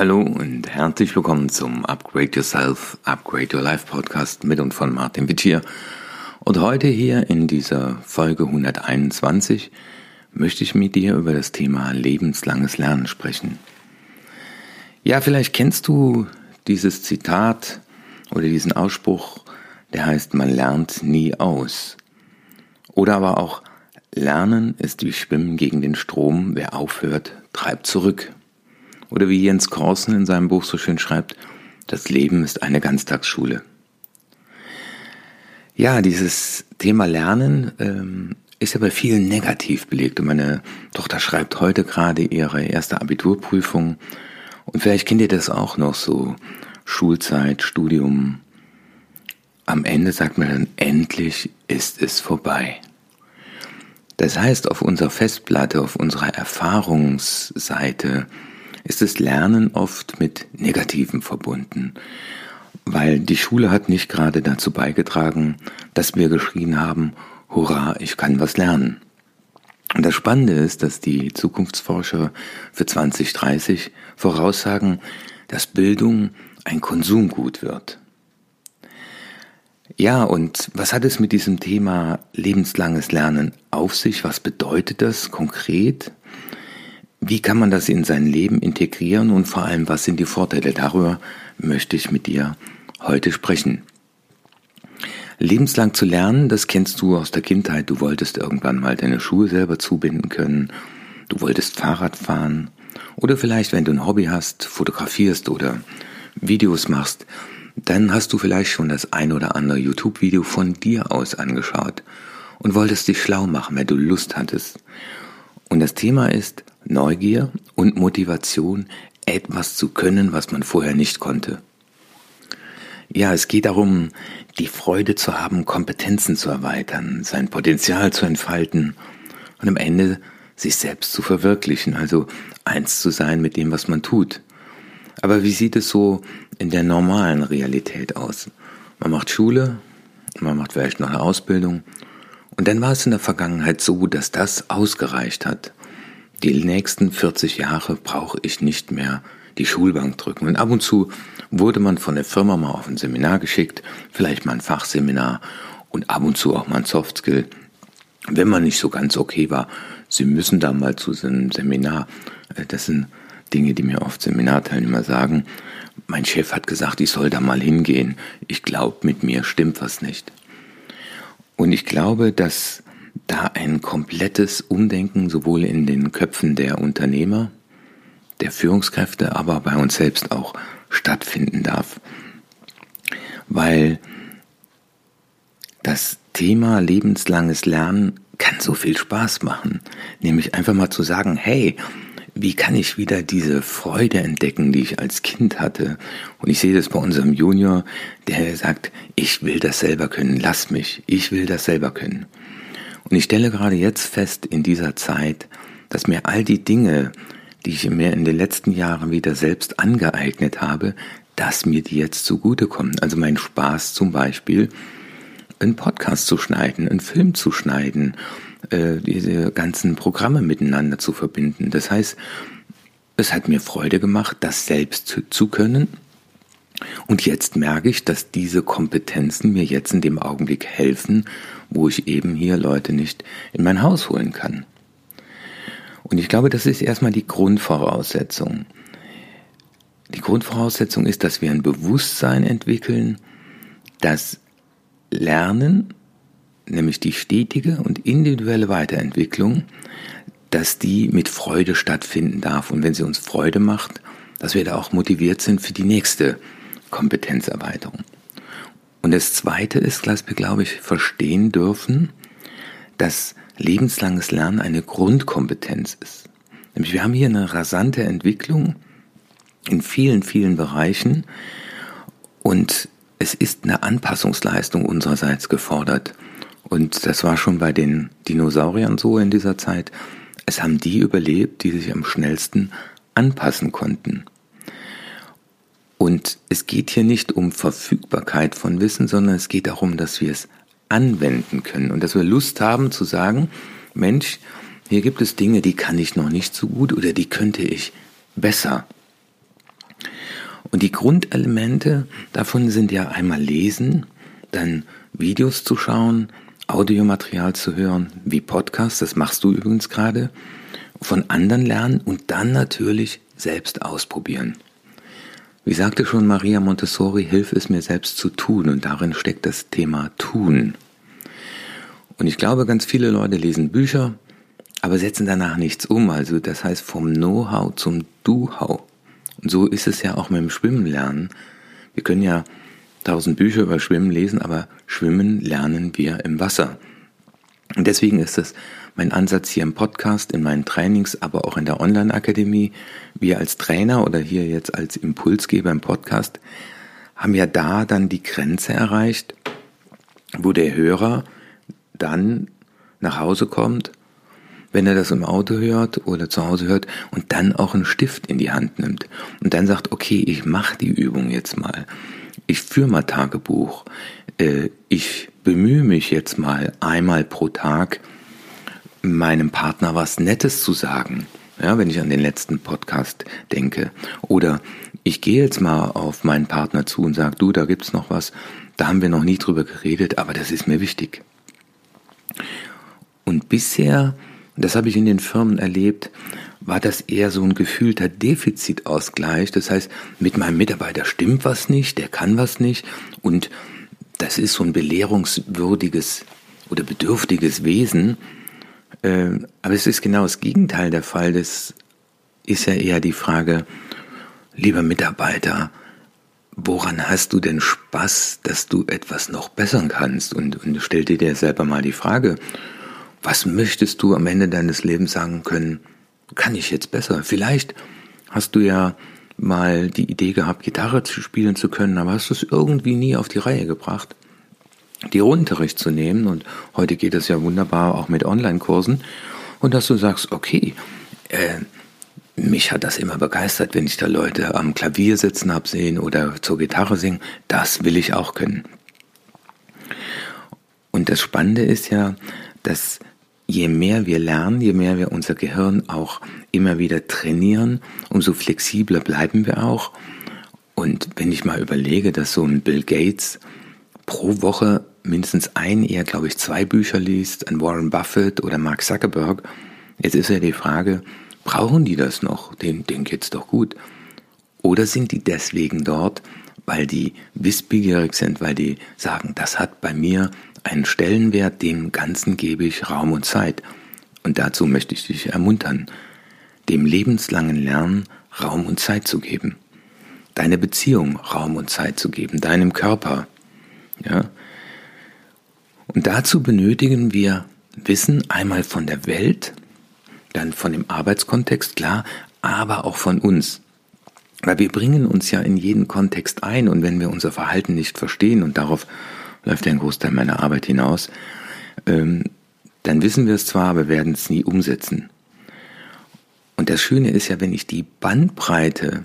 Hallo und herzlich willkommen zum Upgrade Yourself, Upgrade Your Life Podcast mit und von Martin Wittier. Und heute hier in dieser Folge 121 möchte ich mit dir über das Thema lebenslanges Lernen sprechen. Ja, vielleicht kennst du dieses Zitat oder diesen Ausspruch, der heißt, man lernt nie aus. Oder aber auch, Lernen ist wie Schwimmen gegen den Strom, wer aufhört, treibt zurück. Oder wie Jens Korsen in seinem Buch so schön schreibt, das Leben ist eine Ganztagsschule. Ja, dieses Thema Lernen ähm, ist ja bei vielen negativ belegt. Und meine Tochter schreibt heute gerade ihre erste Abiturprüfung. Und vielleicht kennt ihr das auch noch so. Schulzeit, Studium. Am Ende sagt man dann, endlich ist es vorbei. Das heißt, auf unserer Festplatte, auf unserer Erfahrungsseite ist das Lernen oft mit Negativen verbunden, weil die Schule hat nicht gerade dazu beigetragen, dass wir geschrien haben, hurra, ich kann was lernen. Und das Spannende ist, dass die Zukunftsforscher für 2030 voraussagen, dass Bildung ein Konsumgut wird. Ja, und was hat es mit diesem Thema lebenslanges Lernen auf sich? Was bedeutet das konkret? Wie kann man das in sein Leben integrieren und vor allem, was sind die Vorteile? Darüber möchte ich mit dir heute sprechen. Lebenslang zu lernen, das kennst du aus der Kindheit. Du wolltest irgendwann mal deine Schuhe selber zubinden können. Du wolltest Fahrrad fahren. Oder vielleicht, wenn du ein Hobby hast, fotografierst oder Videos machst, dann hast du vielleicht schon das ein oder andere YouTube-Video von dir aus angeschaut und wolltest dich schlau machen, wenn du Lust hattest. Und das Thema ist, Neugier und Motivation, etwas zu können, was man vorher nicht konnte. Ja, es geht darum, die Freude zu haben, Kompetenzen zu erweitern, sein Potenzial zu entfalten und am Ende sich selbst zu verwirklichen, also eins zu sein mit dem, was man tut. Aber wie sieht es so in der normalen Realität aus? Man macht Schule, man macht vielleicht noch eine Ausbildung und dann war es in der Vergangenheit so, dass das ausgereicht hat die nächsten 40 Jahre brauche ich nicht mehr die Schulbank drücken. Und ab und zu wurde man von der Firma mal auf ein Seminar geschickt, vielleicht mal ein Fachseminar und ab und zu auch mal ein Softskill. Wenn man nicht so ganz okay war, Sie müssen da mal zu so einem Seminar. Äh, das sind Dinge, die mir oft Seminarteilnehmer sagen. Mein Chef hat gesagt, ich soll da mal hingehen. Ich glaube, mit mir stimmt was nicht. Und ich glaube, dass da ein komplettes Umdenken sowohl in den Köpfen der Unternehmer, der Führungskräfte, aber bei uns selbst auch stattfinden darf. Weil das Thema lebenslanges Lernen kann so viel Spaß machen. Nämlich einfach mal zu sagen, hey, wie kann ich wieder diese Freude entdecken, die ich als Kind hatte? Und ich sehe das bei unserem Junior, der sagt, ich will das selber können, lass mich, ich will das selber können. Und ich stelle gerade jetzt fest in dieser Zeit, dass mir all die Dinge, die ich mir in den letzten Jahren wieder selbst angeeignet habe, dass mir die jetzt zugutekommen. Also mein Spaß zum Beispiel, einen Podcast zu schneiden, einen Film zu schneiden, äh, diese ganzen Programme miteinander zu verbinden. Das heißt, es hat mir Freude gemacht, das selbst zu können. Und jetzt merke ich, dass diese Kompetenzen mir jetzt in dem Augenblick helfen, wo ich eben hier Leute nicht in mein Haus holen kann. Und ich glaube, das ist erstmal die Grundvoraussetzung. Die Grundvoraussetzung ist, dass wir ein Bewusstsein entwickeln, dass Lernen, nämlich die stetige und individuelle Weiterentwicklung, dass die mit Freude stattfinden darf. Und wenn sie uns Freude macht, dass wir da auch motiviert sind für die nächste Kompetenzerweiterung. Und das Zweite ist, dass wir, glaube ich, verstehen dürfen, dass lebenslanges Lernen eine Grundkompetenz ist. Nämlich wir haben hier eine rasante Entwicklung in vielen, vielen Bereichen und es ist eine Anpassungsleistung unsererseits gefordert. Und das war schon bei den Dinosauriern so in dieser Zeit. Es haben die überlebt, die sich am schnellsten anpassen konnten. Und es geht hier nicht um Verfügbarkeit von Wissen, sondern es geht darum, dass wir es anwenden können und dass wir Lust haben zu sagen, Mensch, hier gibt es Dinge, die kann ich noch nicht so gut oder die könnte ich besser. Und die Grundelemente davon sind ja einmal lesen, dann Videos zu schauen, Audiomaterial zu hören, wie Podcasts, das machst du übrigens gerade, von anderen lernen und dann natürlich selbst ausprobieren. Wie sagte schon Maria Montessori, hilf es mir selbst zu tun und darin steckt das Thema tun. Und ich glaube, ganz viele Leute lesen Bücher, aber setzen danach nichts um. Also das heißt vom Know-how zum Do-how. Und so ist es ja auch mit dem Schwimmen lernen. Wir können ja tausend Bücher über Schwimmen lesen, aber Schwimmen lernen wir im Wasser. Und deswegen ist es mein Ansatz hier im Podcast, in meinen Trainings, aber auch in der Online-Akademie. Wir als Trainer oder hier jetzt als Impulsgeber im Podcast haben ja da dann die Grenze erreicht, wo der Hörer dann nach Hause kommt, wenn er das im Auto hört oder zu Hause hört und dann auch einen Stift in die Hand nimmt und dann sagt, okay, ich mache die Übung jetzt mal ich führe mal Tagebuch, äh, ich bemühe mich jetzt mal einmal pro Tag, meinem Partner was Nettes zu sagen. Ja, wenn ich an den letzten Podcast denke. Oder ich gehe jetzt mal auf meinen Partner zu und sage, du, da gibt's noch was, da haben wir noch nie drüber geredet, aber das ist mir wichtig. Und bisher, das habe ich in den Firmen erlebt, war das eher so ein gefühlter Defizitausgleich. Das heißt, mit meinem Mitarbeiter stimmt was nicht, der kann was nicht und das ist so ein belehrungswürdiges oder bedürftiges Wesen. Ähm, aber es ist genau das Gegenteil der Fall. Das ist ja eher die Frage, lieber Mitarbeiter, woran hast du denn Spaß, dass du etwas noch bessern kannst? Und, und stell dir selber mal die Frage, was möchtest du am Ende deines Lebens sagen können? kann ich jetzt besser? Vielleicht hast du ja mal die Idee gehabt, Gitarre zu spielen zu können, aber hast du es irgendwie nie auf die Reihe gebracht, dir Unterricht zu nehmen. Und heute geht es ja wunderbar auch mit Online-Kursen. Und dass du sagst, okay, äh, mich hat das immer begeistert, wenn ich da Leute am Klavier sitzen habe sehen oder zur Gitarre singen. Das will ich auch können. Und das Spannende ist ja, dass je mehr wir lernen, je mehr wir unser Gehirn auch immer wieder trainieren, umso flexibler bleiben wir auch. Und wenn ich mal überlege, dass so ein Bill Gates pro Woche mindestens ein, eher glaube ich zwei Bücher liest, ein Warren Buffett oder Mark Zuckerberg, jetzt ist ja die Frage, brauchen die das noch? Den, denen geht's doch gut. Oder sind die deswegen dort, weil die wissbegierig sind, weil die sagen, das hat bei mir einen Stellenwert, dem Ganzen gebe ich Raum und Zeit. Und dazu möchte ich dich ermuntern, dem lebenslangen Lernen Raum und Zeit zu geben. Deine Beziehung Raum und Zeit zu geben, deinem Körper. Ja? Und dazu benötigen wir Wissen einmal von der Welt, dann von dem Arbeitskontext, klar, aber auch von uns. Weil wir bringen uns ja in jeden Kontext ein und wenn wir unser Verhalten nicht verstehen und darauf läuft ja ein Großteil meiner Arbeit hinaus, ähm, dann wissen wir es zwar, aber werden es nie umsetzen. Und das Schöne ist ja, wenn ich die Bandbreite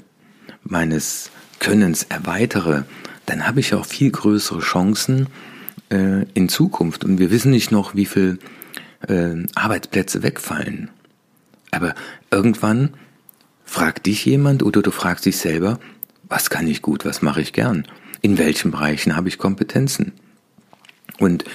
meines Könnens erweitere, dann habe ich auch viel größere Chancen äh, in Zukunft. Und wir wissen nicht noch, wie viele äh, Arbeitsplätze wegfallen. Aber irgendwann fragt dich jemand oder du fragst dich selber, was kann ich gut, was mache ich gern? In welchen Bereichen habe ich Kompetenzen? Und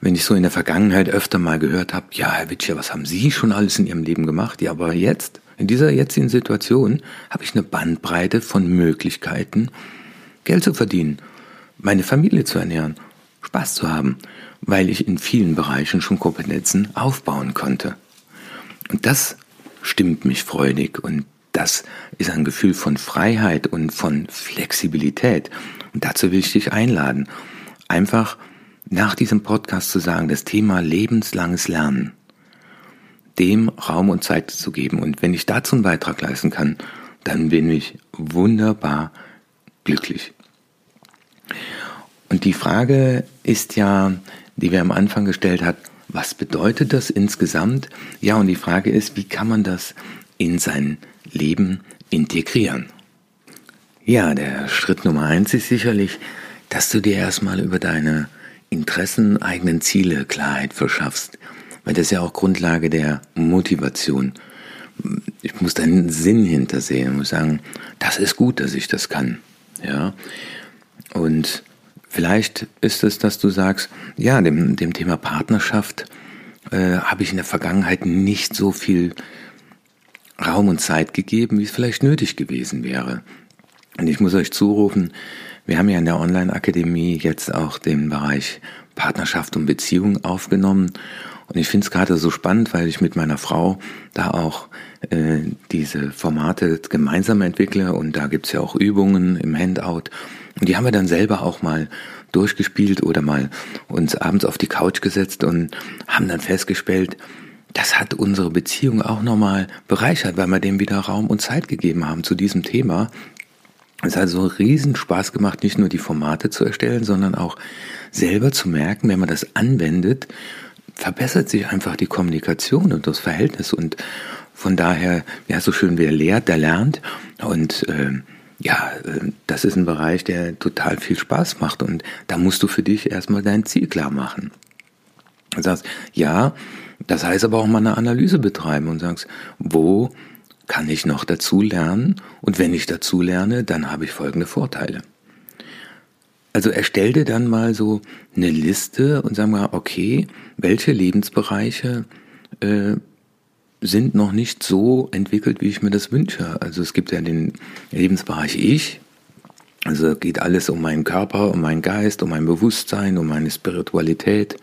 wenn ich so in der Vergangenheit öfter mal gehört habe, ja, Herr Witscher, was haben Sie schon alles in Ihrem Leben gemacht? Ja, aber jetzt, in dieser jetzigen Situation, habe ich eine Bandbreite von Möglichkeiten, Geld zu verdienen, meine Familie zu ernähren, Spaß zu haben, weil ich in vielen Bereichen schon Kompetenzen aufbauen konnte. Und das stimmt mich freudig und das ist ein Gefühl von Freiheit und von Flexibilität. Und dazu will ich dich einladen. Einfach nach diesem Podcast zu sagen, das Thema lebenslanges Lernen, dem Raum und Zeit zu geben. Und wenn ich dazu einen Beitrag leisten kann, dann bin ich wunderbar glücklich. Und die Frage ist ja, die wir am Anfang gestellt hat, was bedeutet das insgesamt? Ja, und die Frage ist, wie kann man das in sein Leben integrieren? Ja, der Schritt Nummer eins ist sicherlich, dass du dir erstmal über deine Interessen, eigenen Ziele Klarheit verschaffst. Weil das ist ja auch Grundlage der Motivation. ich muss da einen Sinn hintersehen und muss sagen, das ist gut, dass ich das kann. Ja. Und vielleicht ist es, dass du sagst, ja, dem, dem Thema Partnerschaft äh, habe ich in der Vergangenheit nicht so viel Raum und Zeit gegeben, wie es vielleicht nötig gewesen wäre. Und ich muss euch zurufen, wir haben ja in der Online-Akademie jetzt auch den Bereich Partnerschaft und Beziehung aufgenommen. Und ich finde es gerade so spannend, weil ich mit meiner Frau da auch äh, diese Formate gemeinsam entwickle und da gibt's ja auch Übungen im Handout. Und die haben wir dann selber auch mal durchgespielt oder mal uns abends auf die Couch gesetzt und haben dann festgestellt, das hat unsere Beziehung auch nochmal bereichert, weil wir dem wieder Raum und Zeit gegeben haben zu diesem Thema. Es hat so riesen Spaß gemacht, nicht nur die Formate zu erstellen, sondern auch selber zu merken, wenn man das anwendet, verbessert sich einfach die Kommunikation und das Verhältnis. Und von daher, ja, so schön wer lehrt, der lernt. Und äh, ja, äh, das ist ein Bereich, der total viel Spaß macht. Und da musst du für dich erstmal dein Ziel klar machen. Du sagst, ja, das heißt aber auch mal eine Analyse betreiben und sagst, wo kann ich noch dazu lernen? Und wenn ich dazu lerne, dann habe ich folgende Vorteile. Also erstell dir dann mal so eine Liste und sag mal, okay, welche Lebensbereiche äh, sind noch nicht so entwickelt, wie ich mir das wünsche. Also es gibt ja den Lebensbereich Ich. Also geht alles um meinen Körper, um meinen Geist, um mein Bewusstsein, um meine Spiritualität.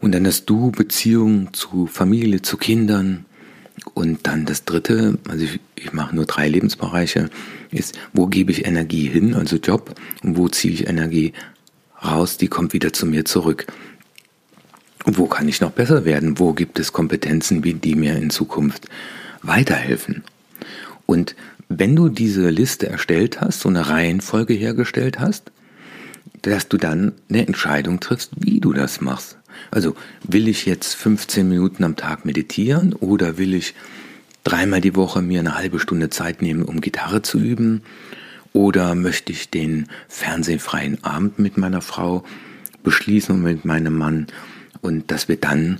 Und dann das Du, Beziehung zu Familie, zu Kindern. Und dann das dritte, also ich, ich mache nur drei Lebensbereiche, ist, wo gebe ich Energie hin, also Job, und wo ziehe ich Energie raus, die kommt wieder zu mir zurück. Und wo kann ich noch besser werden? Wo gibt es Kompetenzen, die mir in Zukunft weiterhelfen? Und wenn du diese Liste erstellt hast, so eine Reihenfolge hergestellt hast, dass du dann eine Entscheidung triffst, wie du das machst. Also will ich jetzt 15 Minuten am Tag meditieren oder will ich dreimal die Woche mir eine halbe Stunde Zeit nehmen, um Gitarre zu üben? Oder möchte ich den fernsehfreien Abend mit meiner Frau beschließen und mit meinem Mann und dass wir dann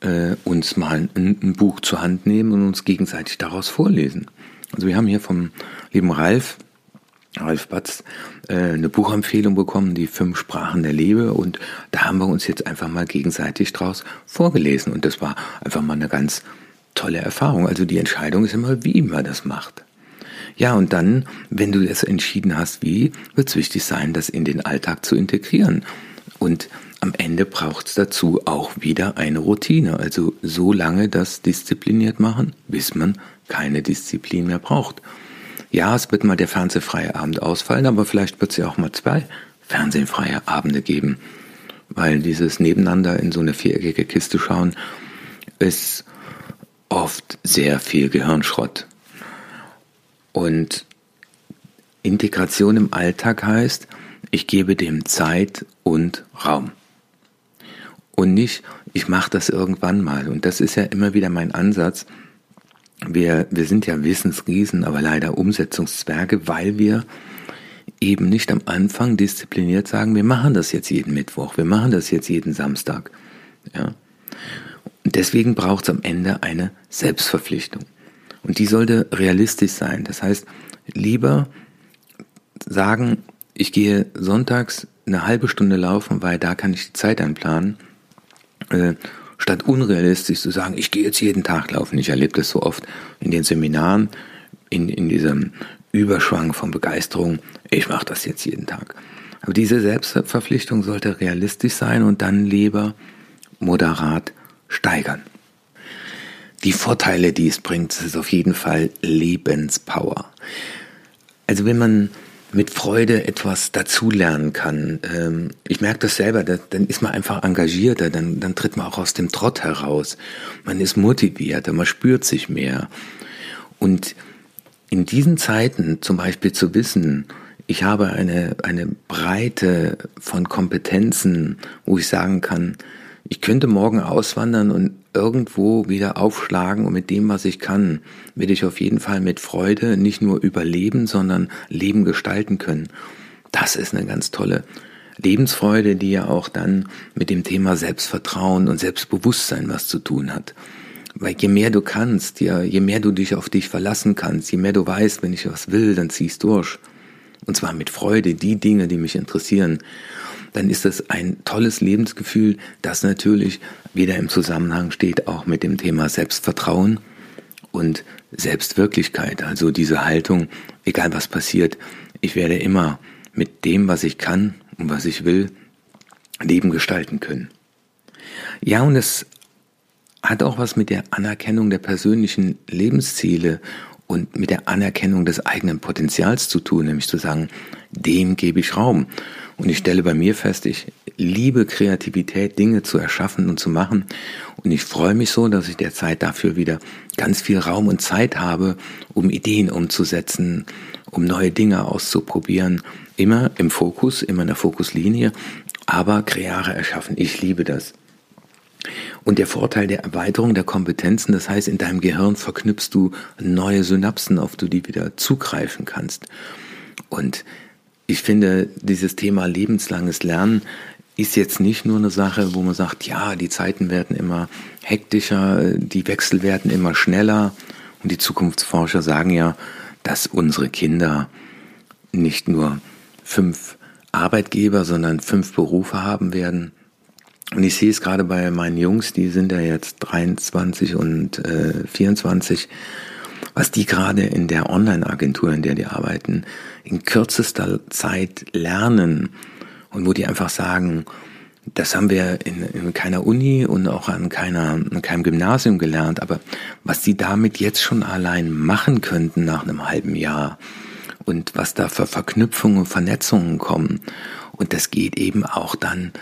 äh, uns mal ein, ein, Buch zur Hand nehmen und uns gegenseitig daraus vorlesen. Also wir haben hier vom lieben Ralf, Ralf Batz, äh, eine Buchempfehlung bekommen, die fünf Sprachen der Liebe und da haben wir uns jetzt einfach mal gegenseitig daraus vorgelesen und das war einfach mal eine ganz tolle Erfahrung. Also die Entscheidung ist immer, wie man das macht. Ja, und dann, wenn du es entschieden hast, wie, wird es wichtig sein, das in den Alltag zu integrieren. Und am Ende braucht es dazu auch wieder eine Routine. Also so lange das diszipliniert machen, bis man keine Disziplin mehr braucht. Ja, es wird mal der fernsehfreie Abend ausfallen, aber vielleicht wird es ja auch mal zwei fernsehfreie Abende geben. Weil dieses Nebeneinander in so eine viereckige Kiste schauen, ist oft sehr viel Gehirnschrott. Und Integration im Alltag heißt, ich gebe dem Zeit und Raum. Und nicht, ich mache das irgendwann mal. Und das ist ja immer wieder mein Ansatz. Wir, wir sind ja Wissensriesen, aber leider Umsetzungszwerge, weil wir eben nicht am Anfang diszipliniert sagen, wir machen das jetzt jeden Mittwoch, wir machen das jetzt jeden Samstag. Ja? Und deswegen braucht es am Ende eine Selbstverpflichtung. Und die sollte realistisch sein. Das heißt, lieber sagen, ich gehe sonntags eine halbe Stunde laufen, weil da kann ich die Zeit einplanen, äh, statt unrealistisch zu sagen, ich gehe jetzt jeden Tag laufen. Ich erlebe das so oft in den Seminaren, in, in diesem Überschwang von Begeisterung, ich mache das jetzt jeden Tag. Aber diese Selbstverpflichtung sollte realistisch sein und dann lieber moderat steigern. Die Vorteile, die es bringt, ist auf jeden Fall Lebenspower. Also wenn man mit Freude etwas dazulernen kann. Ähm, ich merke das selber, dann ist man einfach engagierter, dann, dann tritt man auch aus dem Trott heraus. Man ist motivierter, man spürt sich mehr. Und in diesen Zeiten zum Beispiel zu wissen, ich habe eine, eine Breite von Kompetenzen, wo ich sagen kann, ich könnte morgen auswandern und irgendwo wieder aufschlagen und mit dem, was ich kann, werde ich auf jeden Fall mit Freude nicht nur überleben, sondern Leben gestalten können. Das ist eine ganz tolle Lebensfreude, die ja auch dann mit dem Thema Selbstvertrauen und Selbstbewusstsein was zu tun hat. Weil je mehr du kannst, ja, je mehr du dich auf dich verlassen kannst, je mehr du weißt, wenn ich was will, dann ziehst durch. Und zwar mit Freude, die Dinge, die mich interessieren. Dann ist das ein tolles Lebensgefühl, das natürlich wieder im Zusammenhang steht auch mit dem Thema Selbstvertrauen und Selbstwirklichkeit. Also diese Haltung, egal was passiert, ich werde immer mit dem, was ich kann und was ich will, Leben gestalten können. Ja, und es hat auch was mit der Anerkennung der persönlichen Lebensziele und mit der Anerkennung des eigenen Potenzials zu tun, nämlich zu sagen, dem gebe ich Raum. Und ich stelle bei mir fest, ich liebe Kreativität, Dinge zu erschaffen und zu machen. Und ich freue mich so, dass ich derzeit dafür wieder ganz viel Raum und Zeit habe, um Ideen umzusetzen, um neue Dinge auszuprobieren. Immer im Fokus, immer in der Fokuslinie, aber Kreare erschaffen. Ich liebe das. Und der Vorteil der Erweiterung der Kompetenzen, das heißt, in deinem Gehirn verknüpfst du neue Synapsen, auf die du wieder zugreifen kannst. Und ich finde, dieses Thema lebenslanges Lernen ist jetzt nicht nur eine Sache, wo man sagt, ja, die Zeiten werden immer hektischer, die Wechsel werden immer schneller. Und die Zukunftsforscher sagen ja, dass unsere Kinder nicht nur fünf Arbeitgeber, sondern fünf Berufe haben werden. Und ich sehe es gerade bei meinen Jungs, die sind ja jetzt 23 und äh, 24, was die gerade in der Online-Agentur, in der die arbeiten, in kürzester Zeit lernen und wo die einfach sagen, das haben wir in, in keiner Uni und auch an, keiner, an keinem Gymnasium gelernt, aber was die damit jetzt schon allein machen könnten nach einem halben Jahr und was da für Verknüpfungen und Vernetzungen kommen. Und das geht eben auch dann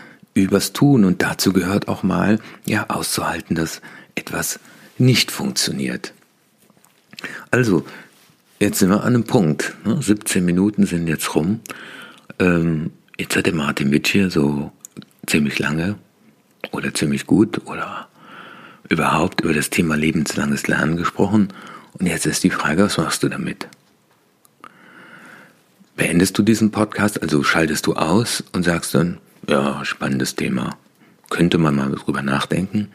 übers Tun. Und dazu gehört auch mal, ja, auszuhalten, dass etwas nicht funktioniert. Also, jetzt sind wir an einem Punkt. Ne? 17 Minuten sind jetzt rum. Ähm, jetzt hat der Martin Witsch hier so ziemlich lange oder ziemlich gut oder überhaupt über das Thema lebenslanges Lernen gesprochen. Und jetzt ist die Frage, was machst du damit? Beendest du diesen Podcast, also schaltest du aus und sagst dann, ja, spannendes Thema. Könnte man mal drüber nachdenken?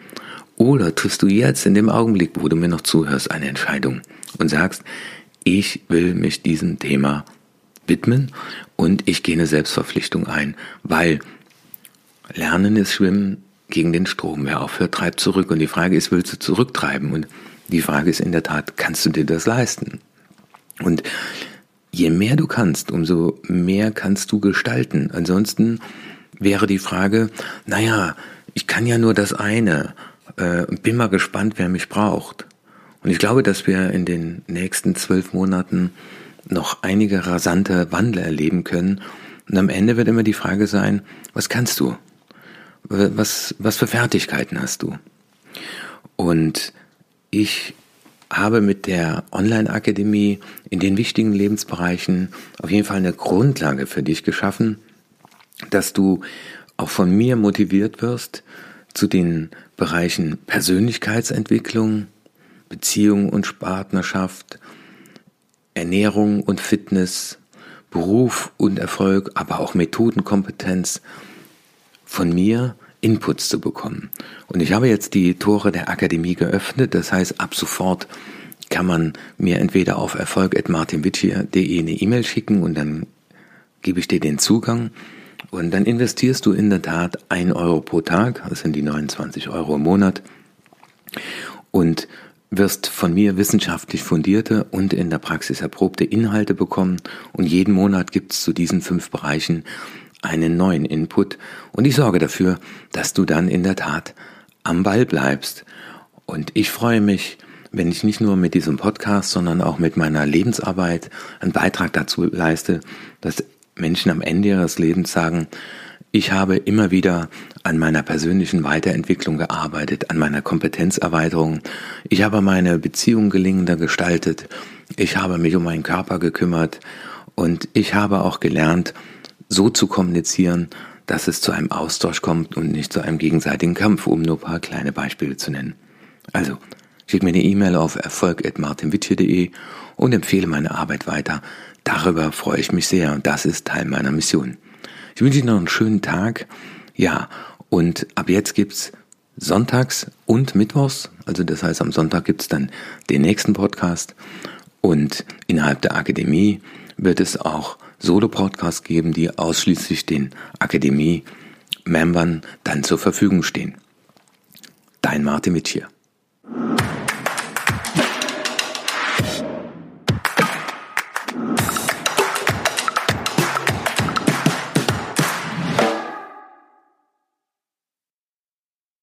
Oder triffst du jetzt in dem Augenblick, wo du mir noch zuhörst, eine Entscheidung und sagst, ich will mich diesem Thema widmen und ich gehe eine Selbstverpflichtung ein, weil Lernen ist Schwimmen gegen den Strom. Wer aufhört, treibt zurück. Und die Frage ist, willst du zurücktreiben? Und die Frage ist in der Tat, kannst du dir das leisten? Und je mehr du kannst, umso mehr kannst du gestalten. Ansonsten wäre die Frage, naja, ich kann ja nur das eine, äh, bin mal gespannt, wer mich braucht. Und ich glaube, dass wir in den nächsten zwölf Monaten noch einige rasante Wandel erleben können. Und am Ende wird immer die Frage sein, was kannst du? Was, was für Fertigkeiten hast du? Und ich habe mit der Online-Akademie in den wichtigen Lebensbereichen auf jeden Fall eine Grundlage für dich geschaffen, dass du auch von mir motiviert wirst zu den Bereichen Persönlichkeitsentwicklung, Beziehung und Partnerschaft, Ernährung und Fitness, Beruf und Erfolg, aber auch Methodenkompetenz von mir Inputs zu bekommen. Und ich habe jetzt die Tore der Akademie geöffnet, das heißt ab sofort kann man mir entweder auf erfolg.martinwitschier.de eine E-Mail schicken und dann gebe ich dir den Zugang und dann investierst du in der Tat ein Euro pro Tag, das sind die 29 Euro im Monat und wirst von mir wissenschaftlich fundierte und in der Praxis erprobte Inhalte bekommen und jeden Monat gibt es zu diesen fünf Bereichen einen neuen Input und ich sorge dafür, dass du dann in der Tat am Ball bleibst. Und ich freue mich, wenn ich nicht nur mit diesem Podcast, sondern auch mit meiner Lebensarbeit einen Beitrag dazu leiste, dass Menschen am Ende ihres Lebens sagen, ich habe immer wieder an meiner persönlichen Weiterentwicklung gearbeitet, an meiner Kompetenzerweiterung. Ich habe meine Beziehung gelingender gestaltet. Ich habe mich um meinen Körper gekümmert und ich habe auch gelernt, so zu kommunizieren, dass es zu einem Austausch kommt und nicht zu einem gegenseitigen Kampf, um nur ein paar kleine Beispiele zu nennen. Also, schick mir eine E-Mail auf erfolg.martinwitsche.de und empfehle meine Arbeit weiter. Darüber freue ich mich sehr und das ist Teil meiner Mission. Ich wünsche Ihnen noch einen schönen Tag. Ja, und ab jetzt gibt's sonntags und mittwochs. Also das heißt, am Sonntag gibt es dann den nächsten Podcast. Und innerhalb der Akademie wird es auch Solo-Podcasts geben, die ausschließlich den Akademie-Membern dann zur Verfügung stehen. Dein Martin Mitsch hier.